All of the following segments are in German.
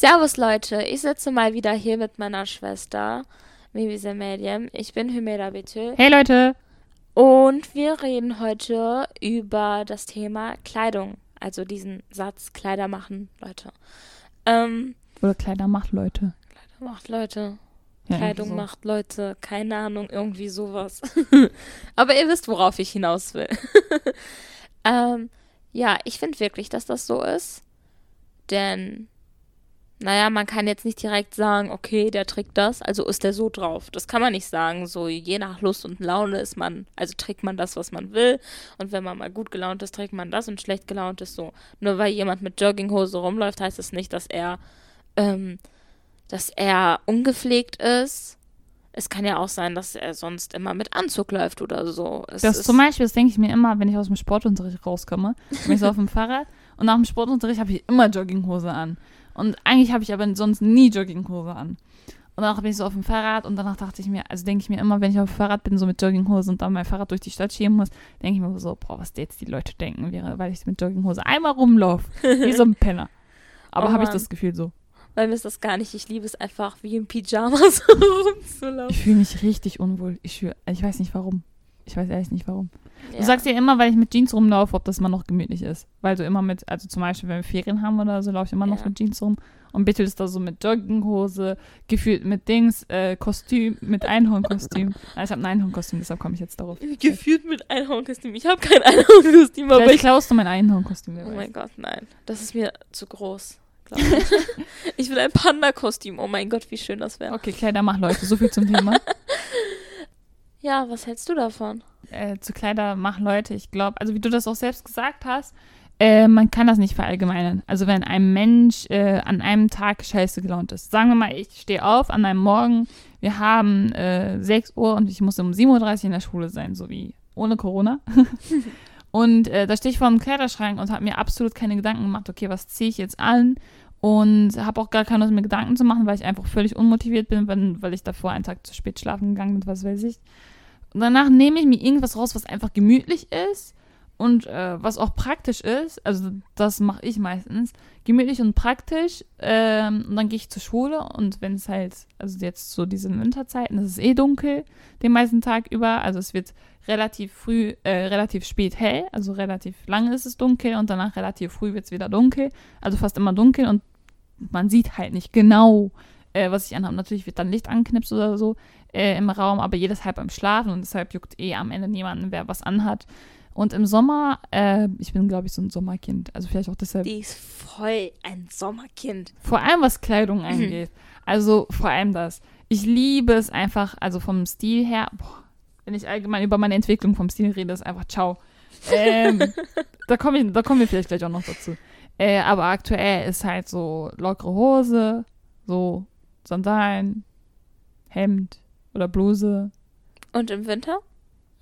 Servus Leute, ich sitze mal wieder hier mit meiner Schwester, Mivise Medium. Ich bin Hümeda Betül. Hey Leute! Und wir reden heute über das Thema Kleidung. Also diesen Satz, Kleider machen, Leute. Ähm, Oder Kleider macht Leute. Kleider macht Leute. Ja, Kleidung so. macht Leute. Keine Ahnung, irgendwie sowas. Aber ihr wisst, worauf ich hinaus will. ähm, ja, ich finde wirklich, dass das so ist. Denn, naja, man kann jetzt nicht direkt sagen, okay, der trägt das, also ist der so drauf. Das kann man nicht sagen. So, je nach Lust und Laune ist man, also trägt man das, was man will. Und wenn man mal gut gelaunt ist, trägt man das und schlecht gelaunt ist so. Nur weil jemand mit Jogginghose rumläuft, heißt es nicht, dass er, ähm, dass er ungepflegt ist. Es kann ja auch sein, dass er sonst immer mit Anzug läuft oder so. Es Das zum Beispiel, das denke ich mir immer, wenn ich aus dem Sportunterricht rauskomme. Bin ich so auf dem Fahrrad und nach dem Sportunterricht habe ich immer Jogginghose an. Und eigentlich habe ich aber sonst nie Jogginghose an. Und danach bin ich so auf dem Fahrrad und danach dachte ich mir, also denke ich mir immer, wenn ich auf dem Fahrrad bin, so mit Jogginghose und dann mein Fahrrad durch die Stadt schieben muss, denke ich mir so, boah, was jetzt die Leute denken, wäre, weil ich mit Jogginghose einmal rumlaufe. Wie so ein Penner. Aber Oh habe ich das Gefühl so. Weil mir ist das gar nicht. Ich liebe es einfach, wie in Pyjamas rumzulaufen. Ich fühle mich richtig unwohl. Ich, ich weiß nicht warum. Ich weiß ehrlich nicht warum. Ja. Du sagst ja immer, weil ich mit Jeans rumlaufe, ob das immer noch gemütlich ist. Weil du immer mit, also zum Beispiel, wenn wir Ferien haben oder so, laufe ich immer noch Ja. mit Jeans rum. Und Bitte ist da so mit Jogginghose, gefühlt mit Dings, äh, Kostüm, mit Einhornkostüm. Nein, ich habe ein Einhornkostüm, deshalb komme ich jetzt darauf. Gefühlt mit Einhornkostüm. Ich habe kein Einhornkostüm, aber Vielleicht ich. klaust du mein Einhornkostüm. Oh weiß. mein Gott, nein. Das ist mir zu groß. Ich. ich will ein Panda-Kostüm. Oh mein Gott, wie schön das wäre. Okay, Kleider mach Leute, so viel zum Thema. Ja, was hältst du davon? äh, zu Kleider mach Leute, ich glaube, also wie du das auch selbst gesagt hast, äh, man kann das nicht verallgemeinern. Also wenn ein Mensch äh, an einem Tag scheiße gelaunt ist. Sagen wir mal, ich stehe auf an einem Morgen, wir haben äh, 6 Uhr und ich muss um 7.30 Uhr in der Schule sein, so wie ohne Corona. und äh, da stehe ich vor dem Kleiderschrank und habe mir absolut keine Gedanken gemacht, okay, was ziehe ich jetzt an? Und habe auch gar keine Lust, mir Gedanken zu machen, weil ich einfach völlig unmotiviert bin, wenn, weil ich davor einen Tag zu spät schlafen gegangen bin, was weiß ich. Und danach nehme ich mir irgendwas raus, was einfach gemütlich ist und äh, was auch praktisch ist. Also das mache ich meistens. Gemütlich und praktisch. Ähm, und dann gehe ich zur Schule und wenn es halt, also jetzt so diese Winterzeiten, es ist eh dunkel den meisten Tag über. Also es wird relativ früh, äh, relativ spät hell. Also relativ lange ist es dunkel und danach relativ früh wird es wieder dunkel. Also fast immer dunkel und man sieht halt nicht genau, äh, was ich anhabe. Natürlich wird dann Licht angeknipst oder so äh, im Raum, aber jedes halb beim Schlafen und deshalb juckt eh am Ende niemanden, wer was anhat. Und im Sommer, äh, ich bin, glaube ich, so ein Sommerkind. Also vielleicht auch deshalb. Die ist voll ein Sommerkind. Vor allem was Kleidung angeht. Also vor allem das. Ich liebe es einfach, also vom Stil her, boah, wenn ich allgemein über meine Entwicklung vom Stil rede, ist einfach ciao. Ähm, da, komm kommen wir vielleicht gleich auch noch dazu. Äh, aber aktuell ist halt so lockere Hose, so Sandalen, Hemd oder Bluse. Und im Winter?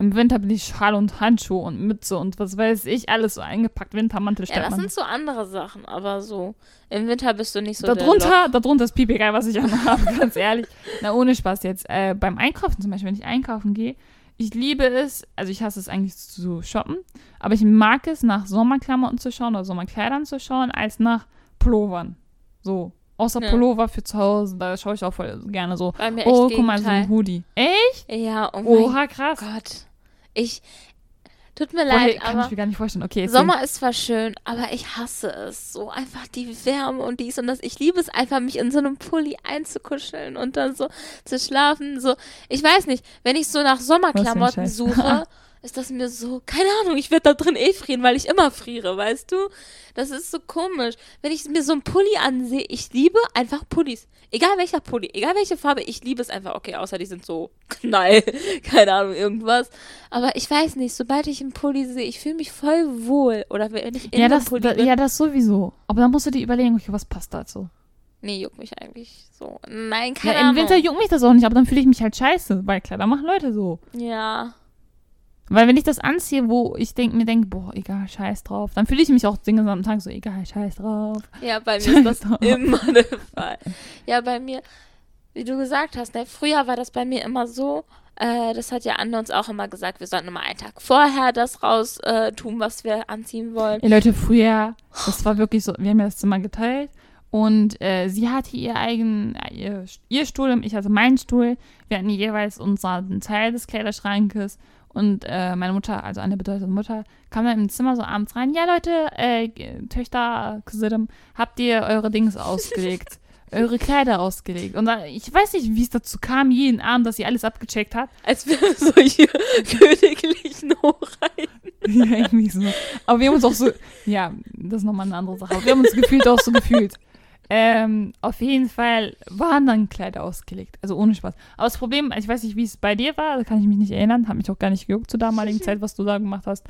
Im Winter bin ich Schal und Handschuhe und Mütze und was weiß ich, alles so eingepackt. Wintermantel Ja, das sind so andere Sachen, aber so im Winter bist du nicht so darunter, darunter ist pipi geil, was ich anhabe, ganz ehrlich. Na, ohne Spaß jetzt. Äh, beim Einkaufen zum Beispiel, wenn ich einkaufen gehe, ich liebe es, also ich hasse es eigentlich zu shoppen, aber ich mag es, nach Sommerklamotten zu schauen oder Sommerkleidern zu schauen, als nach Pullovern. So. Außer Ja. Pullover für zu Hause, da schaue ich auch voll gerne so. Oh, guck mal, so ein Hoodie. Echt? Ja, oh Oha, krass. Gott. Ich. Tut mir Boah, leid, kann ich aber mir gar nicht vorstellen. Okay. Sommer ist zwar schön, aber ich hasse es. So einfach die Wärme und dies und das. Ich liebe es einfach, mich in so einem Pulli einzukuscheln und dann so zu schlafen. So, ich weiß nicht, wenn ich so nach Sommerklamotten suche, ist das mir so, keine Ahnung, ich werde da drin eh frieren, weil ich immer friere, weißt du? Das ist so komisch. Wenn ich mir so einen Pulli ansehe, ich liebe einfach Pullis. Egal welcher Pulli, egal welche Farbe, ich liebe es einfach. Okay, außer die sind so knall, keine Ahnung, irgendwas. Aber ich weiß nicht, sobald ich einen Pulli sehe, ich fühle mich voll wohl. Oder wenn ich in ja, das, Pulli da, bin. ja, das sowieso. Aber dann musst du dir überlegen, okay, was passt dazu. Nee, juckt mich eigentlich so. Nein, keine Ja, im Ahnung. Winter juckt mich das auch nicht, aber dann fühle ich mich halt scheiße, weil Kleider machen Leute so. Ja. Weil wenn ich das anziehe, wo ich denk, mir denke, boah, egal, scheiß drauf, dann fühle ich mich auch den gesamten Tag so, egal, scheiß drauf. Ja, bei mir ist das drauf. immer der Fall. Ja, bei mir, wie du gesagt hast, ne, früher war das bei mir immer so, äh, das hat ja Anne uns auch immer gesagt, wir sollten immer einen Tag vorher das raus äh, tun, was wir anziehen wollen. Ey, Leute, früher, das war wirklich so, wir haben ja das Zimmer geteilt Und äh, sie hatte ihr eigen, äh, ihr, ihr Stuhl und ich hatte meinen Stuhl. Wir hatten jeweils unseren Teil des Kleiderschrankes. Und äh, meine Mutter, also eine bedeutende Mutter, kam dann im Zimmer so abends rein. Ja, Leute, äh, Töchter, Cousin, habt ihr eure Dings ausgelegt? eure Kleider ausgelegt. Und dann, ich weiß nicht, wie es dazu kam, jeden Abend, dass sie alles abgecheckt hat. Als wäre solche königlichen Hochreiten. Ja, irgendwie so. Aber wir haben uns auch so, ja, das ist nochmal eine andere Sache. Aber wir haben uns gefühlt auch so gefühlt. Ähm, auf jeden Fall waren dann Kleider ausgelegt. Also ohne Spaß. Aber das Problem, ich weiß nicht, wie es bei dir war, da kann ich mich nicht erinnern, hat mich auch gar nicht gejuckt zur damaligen Zeit, was du da gemacht hast.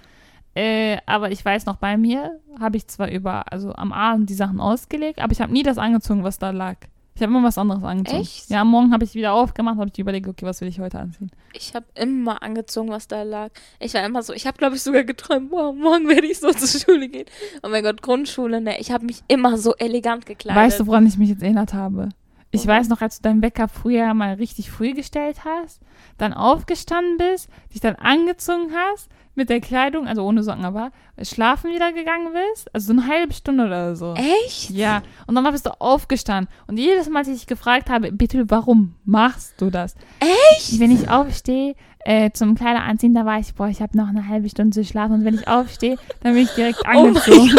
Äh, aber ich weiß noch, bei mir habe ich zwar über, also am Abend die Sachen ausgelegt, aber ich habe nie das angezogen, was da lag. Ich habe immer was anderes angezogen. Echt? Ja, am Morgen habe ich wieder aufgemacht, habe ich überlegt, okay, was will ich heute anziehen? Ich habe immer angezogen, was da lag. Ich war immer so, ich habe, glaube ich, sogar geträumt, wow, morgen werde ich so zur Schule gehen. Oh mein Gott, Grundschule, ne? Ich habe mich immer so elegant gekleidet. Weißt du, woran ich mich jetzt erinnert habe? Ich Woran? weiß noch, als du deinen Wecker früher mal richtig früh gestellt hast, dann aufgestanden bist, dich dann angezogen hast, mit der Kleidung, also ohne Socken aber, schlafen wieder gegangen bist, also so eine halbe Stunde oder so. Echt? Ja, und dann bist du aufgestanden. Und jedes Mal, als ich dich gefragt habe, bitte, warum machst du das? Echt? Wenn ich aufstehe, äh, zum Kleider anziehen, da war ich, boah, ich habe noch eine halbe Stunde zu schlafen. Und wenn ich aufstehe, dann bin ich direkt Oh mein angezogen.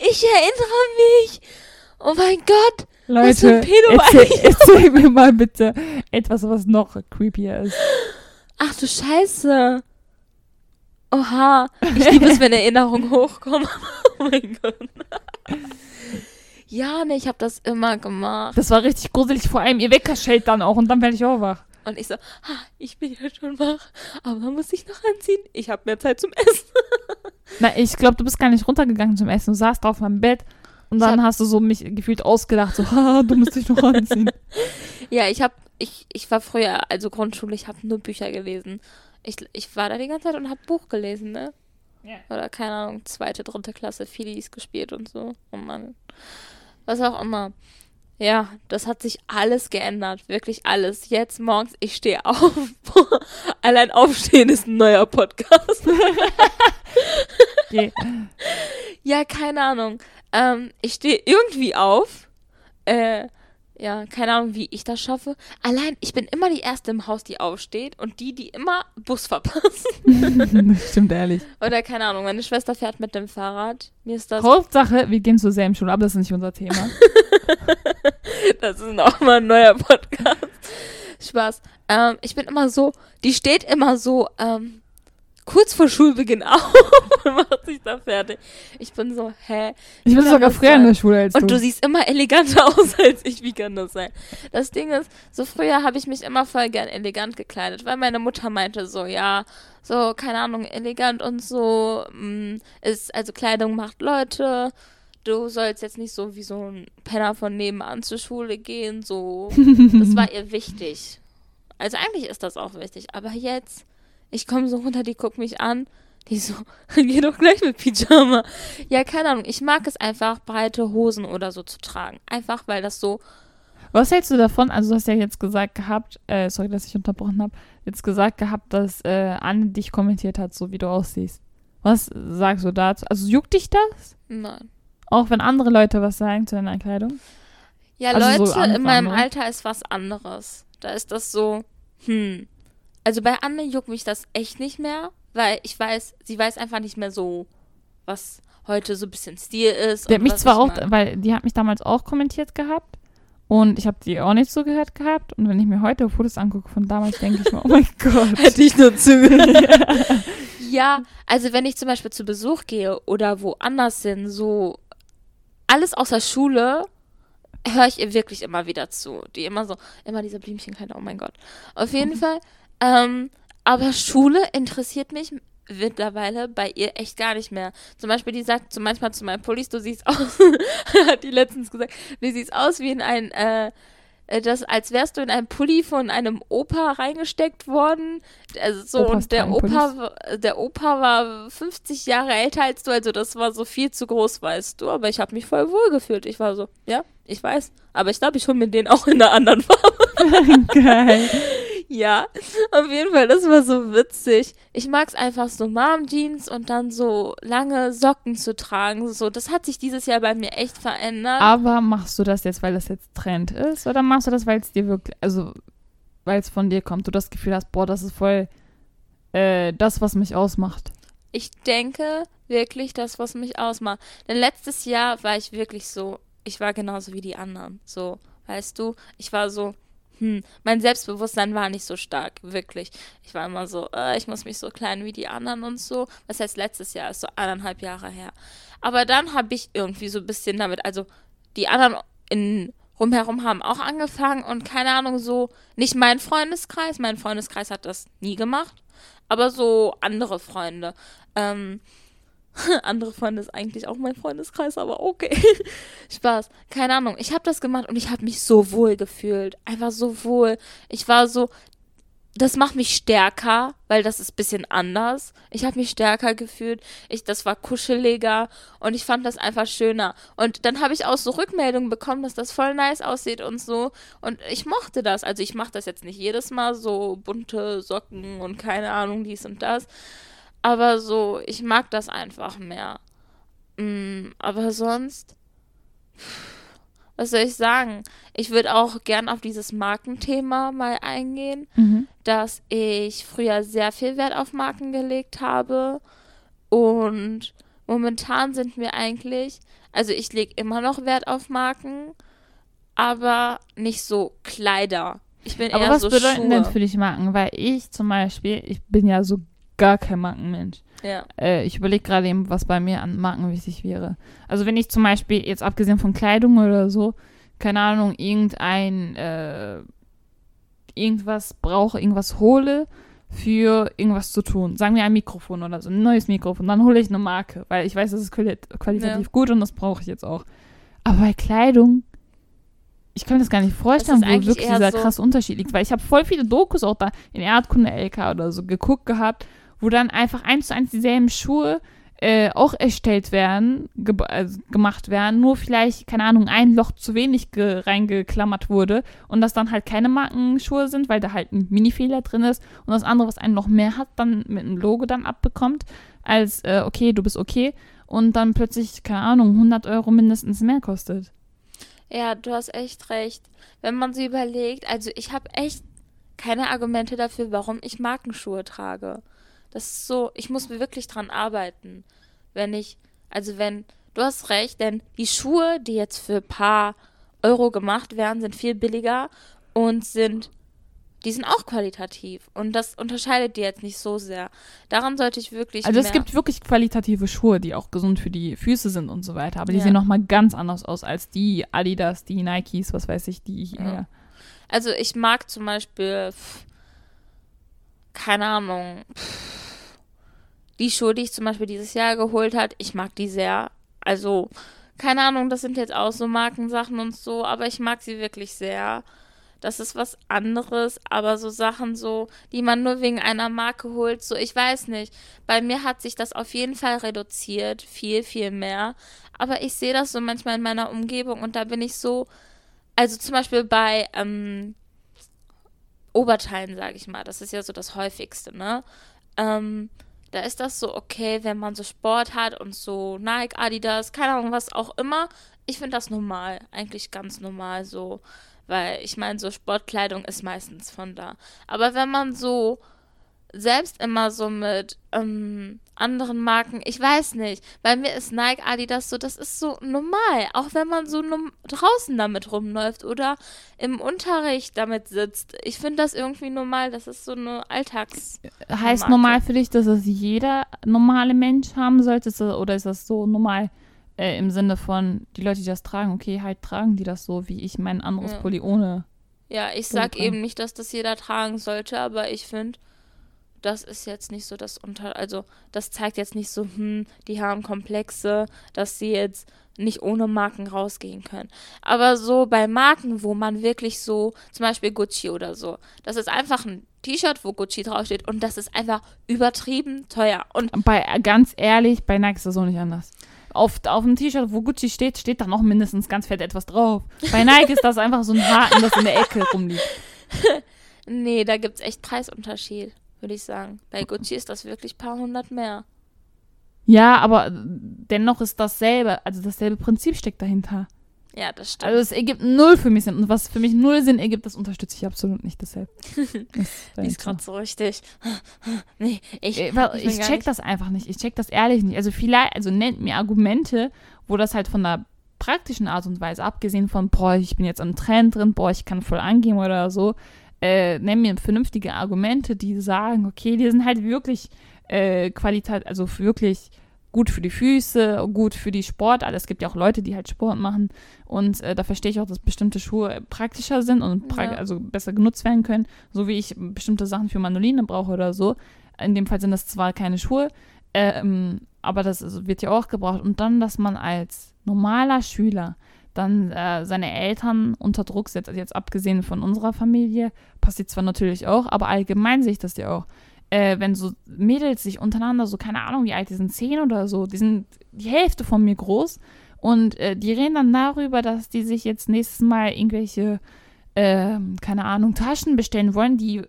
Ich erinnere mich. Oh mein Gott. Leute, erzähl, erzähl mir mal bitte etwas, was noch creepier ist. Ach du Scheiße. Oha. Ich liebe es, wenn Erinnerungen hochkommen. oh mein Gott. Ja, ne, ich habe das immer gemacht. Das war richtig gruselig, vor allem ihr Wecker schellt dann auch und dann werde ich auch wach. Und ich so, ha, ich bin ja schon wach, aber muss ich noch anziehen? Ich habe mehr Zeit zum Essen. Na, ich glaube, du bist gar nicht runtergegangen zum Essen. Du saßt auf meinem Bett und dann hab- hast du so mich gefühlt ausgedacht, so, haha, du musst dich noch anziehen. Ja, ich habe, ich, ich war früher, also Grundschule, ich habe nur Bücher gelesen. Ich, ich war da die ganze Zeit und habe Buch gelesen, ne? Ja. Oder keine Ahnung, zweite, dritte Klasse, Filis gespielt und so. Oh Mann. Was auch immer. Ja, das hat sich alles geändert. Wirklich alles. Jetzt morgens, ich stehe auf. Allein aufstehen ist ein neuer Podcast. Okay. Ja, keine Ahnung. Ähm, ich stehe irgendwie auf. Äh, ja, keine Ahnung, wie ich das schaffe. Allein, ich bin immer die Erste im Haus, die aufsteht und die, die immer Bus verpasst. stimmt ehrlich. Oder keine Ahnung, meine Schwester fährt mit dem Fahrrad. Mir ist das, Hauptsache, wir gehen zur selben Schule, aber das ist nicht unser Thema. das ist nochmal ein neuer Podcast. Spaß. Ähm, ich bin immer so, die steht immer so, ähm, kurz vor Schulbeginn auf und macht sich da fertig. Ich bin so, hä? Ich bin sogar früher in sein? der Schule als Und du. du siehst immer eleganter aus als ich. Wie kann das sein? Das Ding ist, so früher habe ich mich immer voll gern elegant gekleidet, weil meine Mutter meinte so, ja, so, keine Ahnung, elegant und so, mh, ist, also Kleidung macht Leute. Du sollst jetzt nicht so wie so ein Penner von nebenan zur Schule gehen, so. Das war ihr wichtig. Also eigentlich ist das auch wichtig. Aber jetzt, ich komme so runter, die guckt mich an. Die so, geh doch gleich mit Pyjama. Ja, keine Ahnung. Ich mag es einfach, breite Hosen oder so zu tragen. Einfach, weil das so. Was hältst du davon? Also, du hast ja jetzt gesagt gehabt, äh, sorry, dass ich unterbrochen habe, jetzt gesagt gehabt, dass äh, Anne dich kommentiert hat, so wie du aussiehst. Was sagst du dazu? Also, juckt dich das? Nein. Auch wenn andere Leute was sagen zu deiner Kleidung? Ja, Also so Leute, andere- in meinem andere. Alter ist was anderes. Da ist das so, hm. Also bei Anne juckt mich das echt nicht mehr, weil ich weiß, sie weiß einfach nicht mehr so, was heute so ein bisschen Stil ist. Die hat mich zwar auch, mag. weil die hat mich damals auch kommentiert gehabt und ich habe die auch nicht so gehört gehabt und wenn ich mir heute Fotos angucke von damals, denke ich mir, oh mein Gott. Hätte ich nur zugehört. ja, also wenn ich zum Beispiel zu Besuch gehe oder woanders hin, so alles außer Schule, höre ich ihr wirklich immer wieder zu. Die immer so, immer diese Blümchenkleider, oh mein Gott. Auf jeden Fall. Ähm, aber Schule interessiert mich mittlerweile bei ihr echt gar nicht mehr. Zum Beispiel, die sagt so manchmal zu meinen Pullis, du siehst aus, hat die letztens gesagt, du siehst aus wie in ein, äh, äh, das, als wärst du in einen Pulli von einem Opa reingesteckt worden. Also so, Opas und der Opa, der Opa war 50 Jahre älter als du, also das war so viel zu groß, weißt du. Aber ich habe mich voll wohl gefühlt. Ich war so, ja, ich weiß. Aber ich glaube, ich hole mir den auch in einer anderen Farbe. Geil. Ja, auf jeden Fall, das war so witzig. Ich mag es einfach so Mom-Jeans und dann so lange Socken zu tragen. So, das hat sich dieses Jahr bei mir echt verändert. Aber machst du das jetzt, weil das jetzt Trend ist? Oder machst du das, weil es dir wirklich, also weil es von dir kommt, du das Gefühl hast, boah, das ist voll äh, das, was mich ausmacht? Ich denke wirklich das, was mich ausmacht. Denn letztes Jahr war ich wirklich so, ich war genauso wie die anderen. So, weißt du, ich war so, hm, mein Selbstbewusstsein war nicht so stark, wirklich. Ich war immer so, äh, ich muss mich so klein wie die anderen und so. Was heißt letztes Jahr, ist so eineinhalb Jahre her. Aber dann habe ich irgendwie so ein bisschen damit, also die anderen in rumherum haben auch angefangen und keine Ahnung, so, nicht mein Freundeskreis, mein Freundeskreis hat das nie gemacht, aber so andere Freunde. Ähm, andere Freunde ist eigentlich auch mein Freundeskreis, aber okay. Spaß. Keine Ahnung. Ich habe das gemacht und ich habe mich so wohl gefühlt. Einfach so wohl. Ich war so, das macht mich stärker, weil das ist ein bisschen anders. Ich habe mich stärker gefühlt. Ich, das war kuscheliger und ich fand das einfach schöner. Und dann habe ich auch so Rückmeldungen bekommen, dass das voll nice aussieht und so. Und ich mochte das. Also ich mache das jetzt nicht jedes Mal so bunte Socken und keine Ahnung dies und das. Aber so, ich mag das einfach mehr. Mm, aber sonst, was soll ich sagen? Ich würde auch gern auf dieses Markenthema mal eingehen, Mhm. dass ich früher sehr viel Wert auf Marken gelegt habe. Und momentan sind mir eigentlich, also ich lege immer noch Wert auf Marken, aber nicht so Kleider. Ich bin Aber eher was so bedeuten Schuhe. denn für dich Marken? Weil ich zum Beispiel, ich bin ja so gar kein Markenmensch. ja. Äh, ich überlege gerade eben, was bei mir an Marken wichtig wäre. Also wenn ich zum Beispiel, jetzt abgesehen von Kleidung oder so, keine Ahnung, irgendein, äh, irgendwas brauche, irgendwas hole für irgendwas zu tun. Sagen wir ein Mikrofon oder so, ein neues Mikrofon. Dann hole ich eine Marke, weil ich weiß, das ist quali qualitativ Ja. gut und das brauche ich jetzt auch. Aber bei Kleidung, ich kann mir das gar nicht vorstellen, wo wirklich dieser so- krasse Unterschied liegt. Weil ich habe voll viele Dokus auch da in Erdkunde LK oder so geguckt gehabt, wo dann einfach eins zu eins dieselben Schuhe äh, auch erstellt werden, ge also gemacht werden, nur vielleicht, keine Ahnung, ein Loch zu wenig ge reingeklammert wurde und das dann halt keine Markenschuhe sind, weil da halt ein Mini-Fehler drin ist und das andere, was ein Loch mehr hat, dann mit einem Logo dann abbekommt, als, äh, okay, du bist okay und dann plötzlich, keine Ahnung, 100 Euro mindestens mehr kostet. Ja, du hast echt recht. Wenn man sie überlegt, also ich habe echt keine Argumente dafür, warum ich Markenschuhe trage. Das ist so, ich muss wirklich dran arbeiten. Wenn ich, also wenn, du hast recht, denn die Schuhe, die jetzt für ein paar Euro gemacht werden, sind viel billiger und sind, die sind auch qualitativ. Und das unterscheidet die jetzt nicht so sehr. Daran sollte ich wirklich Also es gibt wirklich qualitative Schuhe, die auch gesund für die Füße sind und so weiter, aber die Ja. sehen nochmal ganz anders aus als die Adidas, die Nikes, was weiß ich, die hier. Ja. Also ich mag zum Beispiel, pff, keine Ahnung, die Schuhe, die ich zum Beispiel dieses Jahr geholt hat, ich mag die sehr. Also, keine Ahnung, das sind jetzt auch so Markensachen und so, aber ich mag sie wirklich sehr. Das ist was anderes, aber so Sachen so, die man nur wegen einer Marke holt, so, ich weiß nicht. Bei mir hat sich das auf jeden Fall reduziert, viel, viel mehr. Aber ich sehe das so manchmal in meiner Umgebung und da bin ich so, also zum Beispiel bei ähm, Oberteilen, sage ich mal, das ist ja so das häufigste, ne? Ähm, da ist das so okay, wenn man so Sport hat und so Nike, Adidas, keine Ahnung, was auch immer. Ich finde das normal, eigentlich ganz normal so, weil ich meine, so Sportkleidung ist meistens von da. Aber wenn man so selbst immer so mit ähm, anderen Marken, ich weiß nicht, bei mir ist Nike, Adidas so, das ist so normal, auch wenn man so draußen damit rumläuft oder im Unterricht damit sitzt. Ich finde das irgendwie normal, das ist so eine Alltags... Heißt Marke. normal für dich, dass es jeder normale Mensch haben sollte? Oder ist das so normal äh, im Sinne von, die Leute, die das tragen, okay, halt tragen die das so, wie ich mein anderes Ja. Pulli ohne. Ja, ich sag eben nicht, dass das jeder tragen sollte, aber ich finde, das ist jetzt nicht so das Unter... Also, das zeigt jetzt nicht so, hm, die haben Komplexe, dass sie jetzt nicht ohne Marken rausgehen können. Aber so bei Marken, wo man wirklich so, zum Beispiel Gucci oder so, das ist einfach ein T-Shirt, wo Gucci draufsteht und das ist einfach übertrieben teuer. Und Bei, ganz ehrlich, bei Nike ist das so nicht anders. Auf, auf dem T-Shirt, wo Gucci steht, steht da noch mindestens ganz fett etwas drauf. Bei Nike ist das einfach so ein Haken, das in der Ecke rumliegt. Nee, da gibt's echt Preisunterschied, würde ich sagen. Bei Gucci ist das wirklich ein paar hundert mehr. Ja, aber dennoch ist dasselbe, also dasselbe Prinzip steckt dahinter. Ja, das stimmt. Also es ergibt null für mich Sinn. Und was für mich null Sinn ergibt, das unterstütze ich absolut nicht deshalb. Die ist gerade so richtig. nee, ich, ich, weil ich ich check das einfach nicht. Ich check das ehrlich nicht. Also vielleicht, also nennt mir Argumente, wo das halt von der praktischen Art und Weise, abgesehen von, boah, ich bin jetzt am Trend drin, boah, ich kann voll angehen oder so, äh, nenn mir vernünftige Argumente, die sagen, okay, die sind halt wirklich äh, Qualität, also wirklich gut für die Füße, gut für die Sportart. Es gibt ja auch Leute, die halt Sport machen und äh, da verstehe ich auch, dass bestimmte Schuhe praktischer sind und pra Ja. also besser genutzt werden können, so wie ich bestimmte Sachen für Manoline brauche oder so. In dem Fall sind das zwar keine Schuhe, ähm, aber das wird ja auch gebraucht. Und dann, dass man als normaler Schüler dann äh, seine Eltern unter Druck setzt, also jetzt abgesehen von unserer Familie, passiert zwar natürlich auch, aber allgemein sehe ich das ja auch. Äh, wenn so Mädels sich untereinander, so keine Ahnung, wie alt die sind, zehn oder so, die sind die Hälfte von mir groß und äh, die reden dann darüber, dass die sich jetzt nächstes Mal irgendwelche, ähm, keine Ahnung, Taschen bestellen wollen, die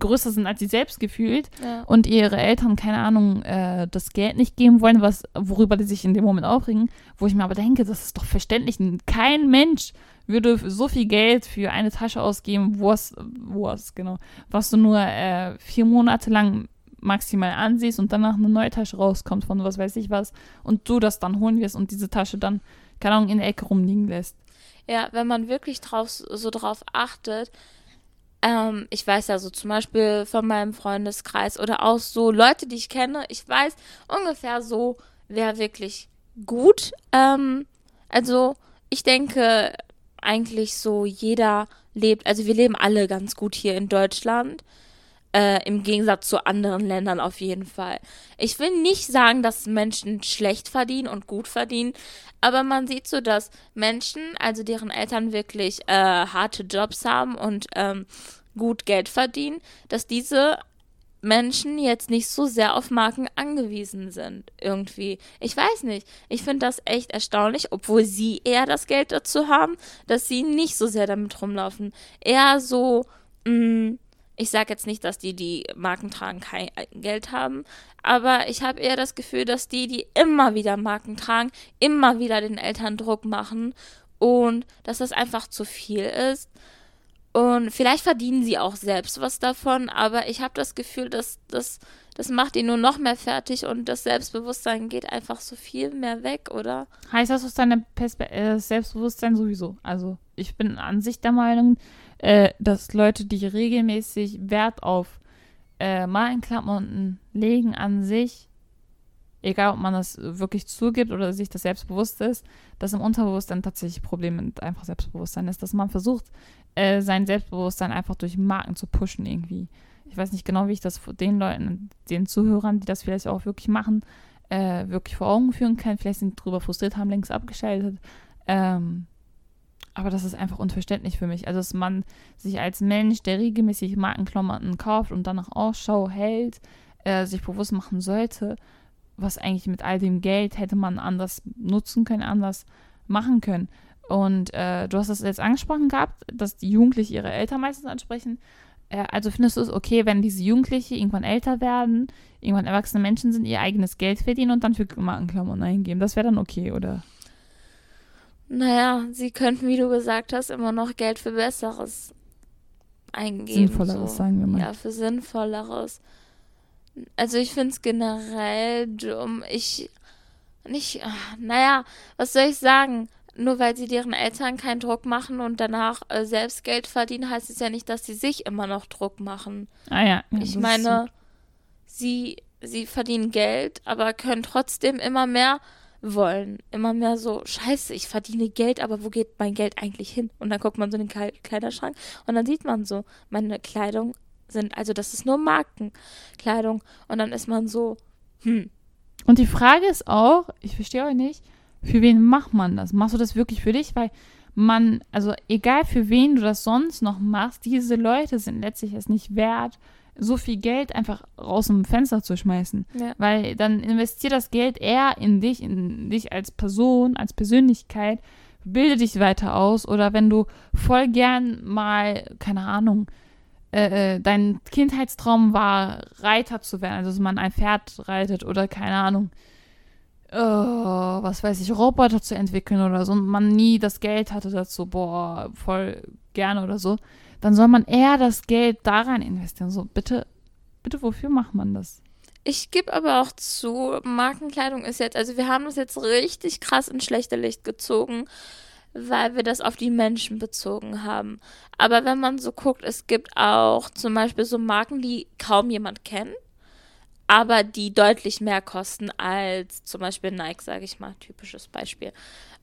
größer sind als sie selbst gefühlt Ja. und ihre Eltern, keine Ahnung, äh, das Geld nicht geben wollen, was, worüber die sich in dem Moment aufregen, wo ich mir aber denke, das ist doch verständlich. Kein Mensch würde so viel Geld für eine Tasche ausgeben, wo es, wo es, genau, was du nur äh, vier Monate lang maximal ansiehst und danach eine neue Tasche rauskommt von was weiß ich was und du das dann holen wirst und diese Tasche dann, keine Ahnung, in der Ecke rumliegen lässt. Ja, wenn man wirklich drauf, so drauf achtet, ähm, ich weiß ja so zum Beispiel von meinem Freundeskreis oder auch so Leute, die ich kenne, ich weiß ungefähr so, wer wirklich gut, ähm, also ich denke eigentlich so jeder lebt, also wir leben alle ganz gut hier in Deutschland. Äh, Im Gegensatz zu anderen Ländern auf jeden Fall. Ich will nicht sagen, dass Menschen schlecht verdienen und gut verdienen, aber man sieht so, dass Menschen, also deren Eltern wirklich äh, harte Jobs haben und ähm, gut Geld verdienen, dass diese Menschen jetzt nicht so sehr auf Marken angewiesen sind, irgendwie. Ich weiß nicht. Ich finde das echt erstaunlich, obwohl sie eher das Geld dazu haben, dass sie nicht so sehr damit rumlaufen. Eher so, mh, ich sage jetzt nicht, dass die, die Marken tragen, kein Geld haben, aber ich habe eher das Gefühl, dass die, die immer wieder Marken tragen, immer wieder den Eltern Druck machen und dass das einfach zu viel ist. Und vielleicht verdienen sie auch selbst was davon, aber ich habe das Gefühl, dass das, das macht ihn nur noch mehr fertig und das Selbstbewusstsein geht einfach so viel mehr weg, oder? Heißt das aus deinem Perspe äh, Selbstbewusstsein sowieso? Also ich bin an sich der Meinung, äh, dass Leute, die regelmäßig Wert auf äh, Markenklamotten legen an sich, egal ob man das wirklich zugibt oder sich das selbstbewusst ist, dass im Unterbewusstsein tatsächlich Problem mit einfach Selbstbewusstsein ist, dass man versucht, äh, sein Selbstbewusstsein einfach durch Marken zu pushen irgendwie. Ich weiß nicht genau, wie ich das den Leuten, den Zuhörern, die das vielleicht auch wirklich machen, äh, wirklich vor Augen führen kann. Vielleicht sind die drüber frustriert, haben längst abgeschaltet. Ähm, aber das ist einfach unverständlich für mich. Also, dass man sich als Mensch, der regelmäßig Markenklamotten kauft und danach Ausschau hält, äh, sich bewusst machen sollte, was eigentlich mit all dem Geld hätte man anders nutzen können, anders machen können. Und äh, du hast das jetzt angesprochen gehabt, dass die Jugendlichen ihre Eltern meistens ansprechen. Äh, also findest du es okay, wenn diese Jugendliche irgendwann älter werden, irgendwann erwachsene Menschen sind, ihr eigenes Geld verdienen und dann für Markenklamotten eingeben? Das wäre dann okay, oder? Naja, sie könnten, wie du gesagt hast, immer noch Geld für Besseres eingeben. Sinnvolleres, so. sagen wir mal. Ja, für Sinnvolleres. Also ich finde es generell dumm. Ich nicht, ah, naja, was soll ich sagen? Nur weil sie deren Eltern keinen Druck machen und danach äh, selbst Geld verdienen, heißt es ja nicht, dass sie sich immer noch Druck machen. Ah ja. ja ich meine, sie, sie verdienen Geld, aber können trotzdem immer mehr wollen. Immer mehr so, scheiße, ich verdiene Geld, aber wo geht mein Geld eigentlich hin? Und dann guckt man so in den Kle- Kleiderschrank und dann sieht man so, meine Kleidung sind, also das ist nur Markenkleidung. Und dann ist man so, hm, Und die Frage ist auch, ich verstehe euch nicht, für wen macht man das? Machst du das wirklich für dich? Weil man, also egal für wen du das sonst noch machst, diese Leute sind letztlich es nicht wert, so viel Geld einfach raus dem Fenster zu schmeißen. ja. Weil dann investier das Geld eher in dich, in dich als Person, als Persönlichkeit, bilde dich weiter aus oder wenn du voll gern mal, keine Ahnung, äh, äh, dein Kindheitstraum war, Reiter zu werden, also dass man ein Pferd reitet oder keine Ahnung, oh, was weiß ich, Roboter zu entwickeln oder so und man nie das Geld hatte dazu, boah, voll gerne oder so, dann soll man eher das Geld da rein investieren. So, bitte, bitte, wofür macht man das? Ich gebe aber auch zu, Markenkleidung ist jetzt, also wir haben das jetzt richtig krass ins schlechte Licht gezogen weil wir das auf die Menschen bezogen haben. Aber wenn man so guckt, es gibt auch zum Beispiel so Marken, die kaum jemand kennt, aber die deutlich mehr kosten als zum Beispiel Nike, sage ich mal, typisches Beispiel.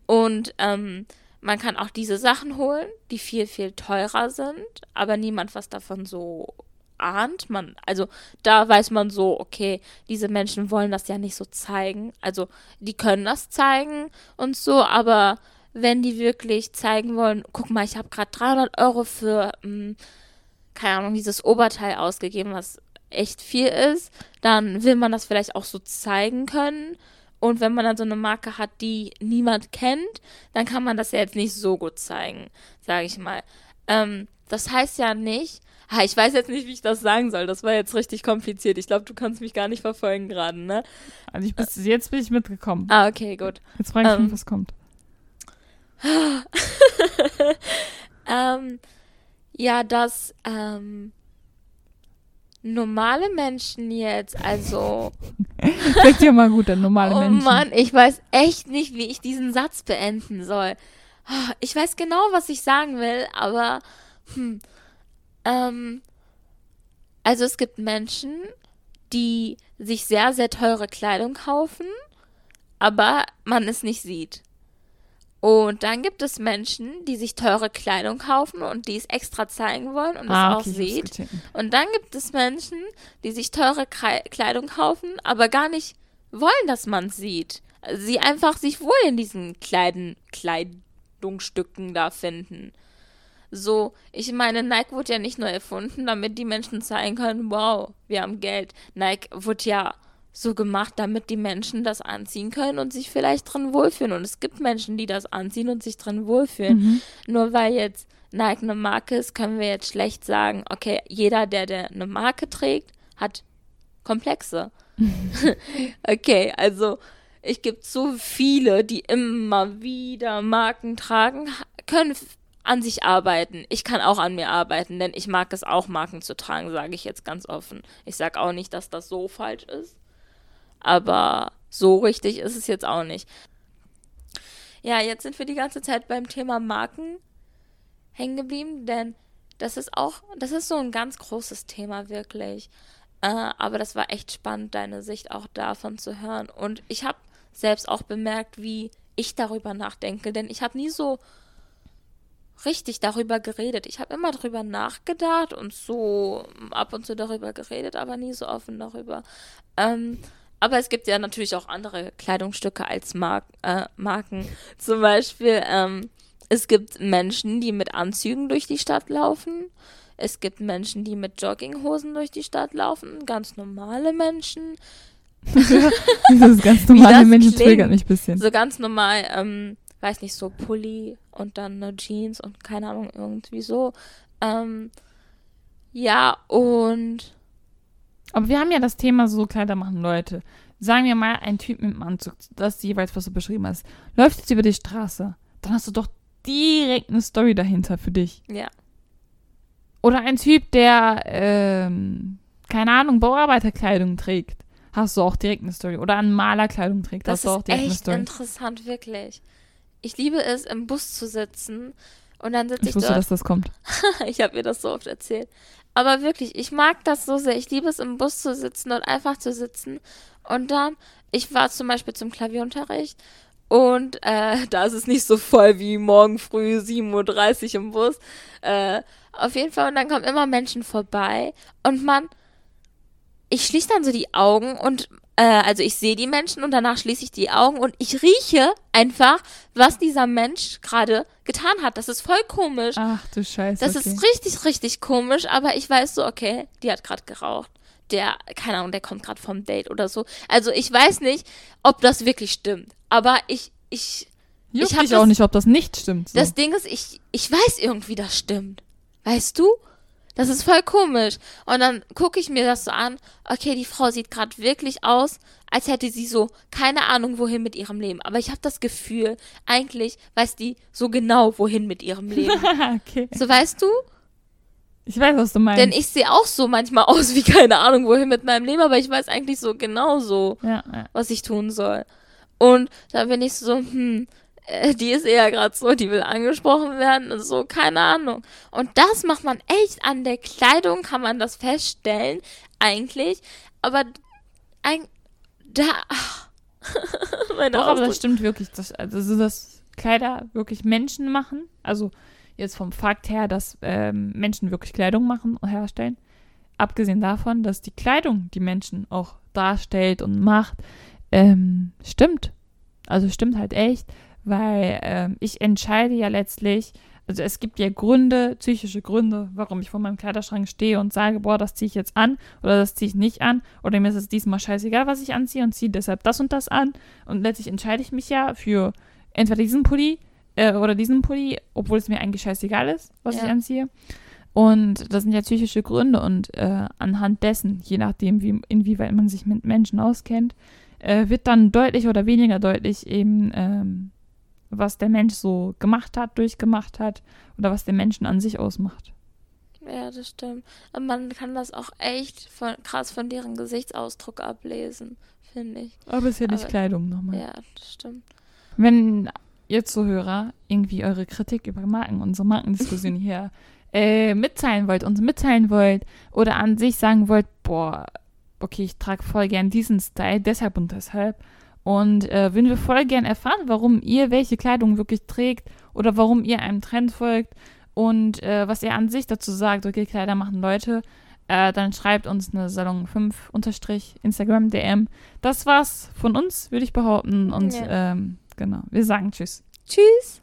Und ähm, man kann auch diese Sachen holen, die viel, viel teurer sind, aber niemand was davon so ahnt. Man, also da weiß man so, okay, diese Menschen wollen das ja nicht so zeigen. Also die können das zeigen und so, aber wenn die wirklich zeigen wollen, guck mal, ich habe gerade 300 Euro für, mh, hm, keine Ahnung, dieses Oberteil ausgegeben, was echt viel ist, dann will man das vielleicht auch so zeigen können. Und wenn man dann so eine Marke hat, die niemand kennt, dann kann man das ja jetzt nicht so gut zeigen, sage ich mal. Ähm, das heißt ja nicht, ha, ich weiß jetzt nicht, wie ich das sagen soll. Das war jetzt richtig kompliziert. Ich glaube, du kannst mich gar nicht verfolgen gerade, ne? Also ich bis, jetzt bin ich mitgekommen. Ah, okay, gut. Jetzt frage ich mich, ähm, was kommt. ähm, ja, dass ähm, normale Menschen jetzt, also. Fängt ja mal gut an, normale oh Menschen. Oh Mann, ich weiß echt nicht, wie ich diesen Satz beenden soll. Ich weiß genau, was ich sagen will, aber. Hm, ähm, also es gibt Menschen, die sich sehr, sehr teure Kleidung kaufen, aber man es nicht sieht. Und dann gibt es Menschen, die sich teure Kleidung kaufen und die es extra zeigen wollen und ah, es okay, auch sieht. Und dann gibt es Menschen, die sich teure Kleidung kaufen, aber gar nicht wollen, dass man es sieht. Sie einfach sich wohl in diesen Kleiden Kleidungsstücken da finden. So, ich meine, Nike wurde ja nicht nur erfunden, damit die Menschen zeigen können, wow, wir haben Geld. Nike wurde ja so gemacht, damit die Menschen das anziehen können und sich vielleicht drin wohlfühlen. Und es gibt Menschen, die das anziehen und sich drin wohlfühlen. Mhm. Nur weil jetzt Nike eine Marke ist, können wir jetzt schlecht sagen, okay, jeder, der, der eine Marke trägt, hat Komplexe. okay, also es gibt so viele, die immer wieder Marken tragen, können an sich arbeiten. Ich kann auch an mir arbeiten, denn ich mag es auch, Marken zu tragen, sage ich jetzt ganz offen. Ich sage auch nicht, dass das so falsch ist aber so richtig ist es jetzt auch nicht. Ja, jetzt sind wir die ganze Zeit beim Thema Marken hängen geblieben, denn das ist auch, das ist so ein ganz großes Thema wirklich. Äh, aber das war echt spannend, deine Sicht auch davon zu hören. Und ich habe selbst auch bemerkt, wie ich darüber nachdenke, denn ich habe nie so richtig darüber geredet. Ich habe immer darüber nachgedacht und so ab und zu darüber geredet, aber nie so offen darüber. Ähm, aber es gibt ja natürlich auch andere Kleidungsstücke als Mar äh, Marken. Zum Beispiel, ähm, es gibt Menschen, die mit Anzügen durch die Stadt laufen. Es gibt Menschen, die mit Jogginghosen durch die Stadt laufen. Ganz normale Menschen. das ist ganz normale Menschen triggert mich ein bisschen. So ganz normal, ähm, weiß nicht, so Pulli und dann eine Jeans und keine Ahnung, irgendwie so. Ähm, ja, und aber wir haben ja das Thema so Kleider machen Leute. Sagen wir mal, ein Typ mit einem Anzug, das ist jeweils, was du beschrieben hast, läuft jetzt über die Straße. Dann hast du doch direkt eine Story dahinter für dich. Ja. Oder ein Typ, der, ähm, keine Ahnung, Bauarbeiterkleidung trägt. Hast du auch direkt eine Story. Oder an Malerkleidung trägt. Das hast du auch direkt eine Story. Das ist echt interessant, wirklich. Ich liebe es, im Bus zu sitzen und dann sitze ich, ich wusste, dort. dass das kommt. ich habe mir das so oft erzählt. Aber wirklich, ich mag das so sehr. Ich liebe es, im Bus zu sitzen und einfach zu sitzen. Und dann, ich war zum Beispiel zum Klavierunterricht und äh, da ist es nicht so voll wie morgen früh 7.30 Uhr im Bus. Äh, auf jeden Fall, und dann kommen immer Menschen vorbei und man, ich schließe dann so die Augen und also ich sehe die Menschen und danach schließe ich die Augen und ich rieche einfach, was dieser Mensch gerade getan hat. Das ist voll komisch. Ach du Scheiße. Das okay. ist richtig, richtig komisch, aber ich weiß so, okay, die hat gerade geraucht. Der, keine Ahnung, der kommt gerade vom Date oder so. Also ich weiß nicht, ob das wirklich stimmt. Aber ich, ich. Juckt ich habe auch nicht, ob das nicht stimmt. So. Das Ding ist, ich, ich weiß irgendwie, das stimmt. Weißt du? Das ist voll komisch. Und dann gucke ich mir das so an. Okay, die Frau sieht gerade wirklich aus, als hätte sie so keine Ahnung, wohin mit ihrem Leben. Aber ich habe das Gefühl, eigentlich weiß die so genau, wohin mit ihrem Leben. okay. So weißt du? Ich weiß, was du meinst. Denn ich sehe auch so manchmal aus wie keine Ahnung, wohin mit meinem Leben, aber ich weiß eigentlich so genau so, ja, ja. was ich tun soll. Und da bin ich so, hm, äh, die ist eher gerade so, die will angesprochen werden und so, keine Ahnung. Und das macht man echt an der Kleidung, kann man das feststellen, eigentlich. Aber ein, da, meine Doch, aber das stimmt wirklich. Das, also, dass Kleider wirklich Menschen machen. Also, jetzt vom Fakt her, dass ähm, Menschen wirklich Kleidung machen und herstellen. Abgesehen davon, dass die Kleidung die Menschen auch darstellt und macht, ähm, stimmt. Also stimmt halt echt, weil ähm, ich entscheide ja letztlich, also es gibt ja Gründe, psychische Gründe, warum ich vor meinem Kleiderschrank stehe und sage, boah, das ziehe ich jetzt an oder das ziehe ich nicht an oder mir ist es diesmal scheißegal, was ich anziehe und ziehe deshalb das und das an und letztlich entscheide ich mich ja für entweder diesen Pulli äh, oder diesen Pulli, obwohl es mir eigentlich scheißegal ist, was Ja. ich anziehe. Und das sind ja psychische Gründe und äh, anhand dessen, je nachdem, wie, inwieweit man sich mit Menschen auskennt, äh, wird dann deutlich oder weniger deutlich eben, ähm, was der Mensch so gemacht hat, durchgemacht hat oder was den Menschen an sich ausmacht. Ja, das stimmt. Aber man kann das auch echt von, krass von deren Gesichtsausdruck ablesen, finde ich. Aber ist ja nicht Aber- Kleidung nochmal. Ja, das stimmt. Wenn ihr Zuhörer irgendwie eure Kritik über Marken, unsere Markendiskussion hier äh, mitteilen wollt, uns mitteilen wollt oder an sich sagen wollt, boah, okay, ich trage voll gern diesen Style, deshalb und deshalb. Und äh, würden wir voll gern erfahren, warum ihr welche Kleidung wirklich trägt oder warum ihr einem Trend folgt und äh, was ihr an sich dazu sagt, okay, Kleider machen Leute, äh, dann schreibt uns eine Salon 5 unterstrich Instagram DM. Das war's von uns, würde ich behaupten. Und Ja. ähm, genau, wir sagen Tschüss. Tschüss.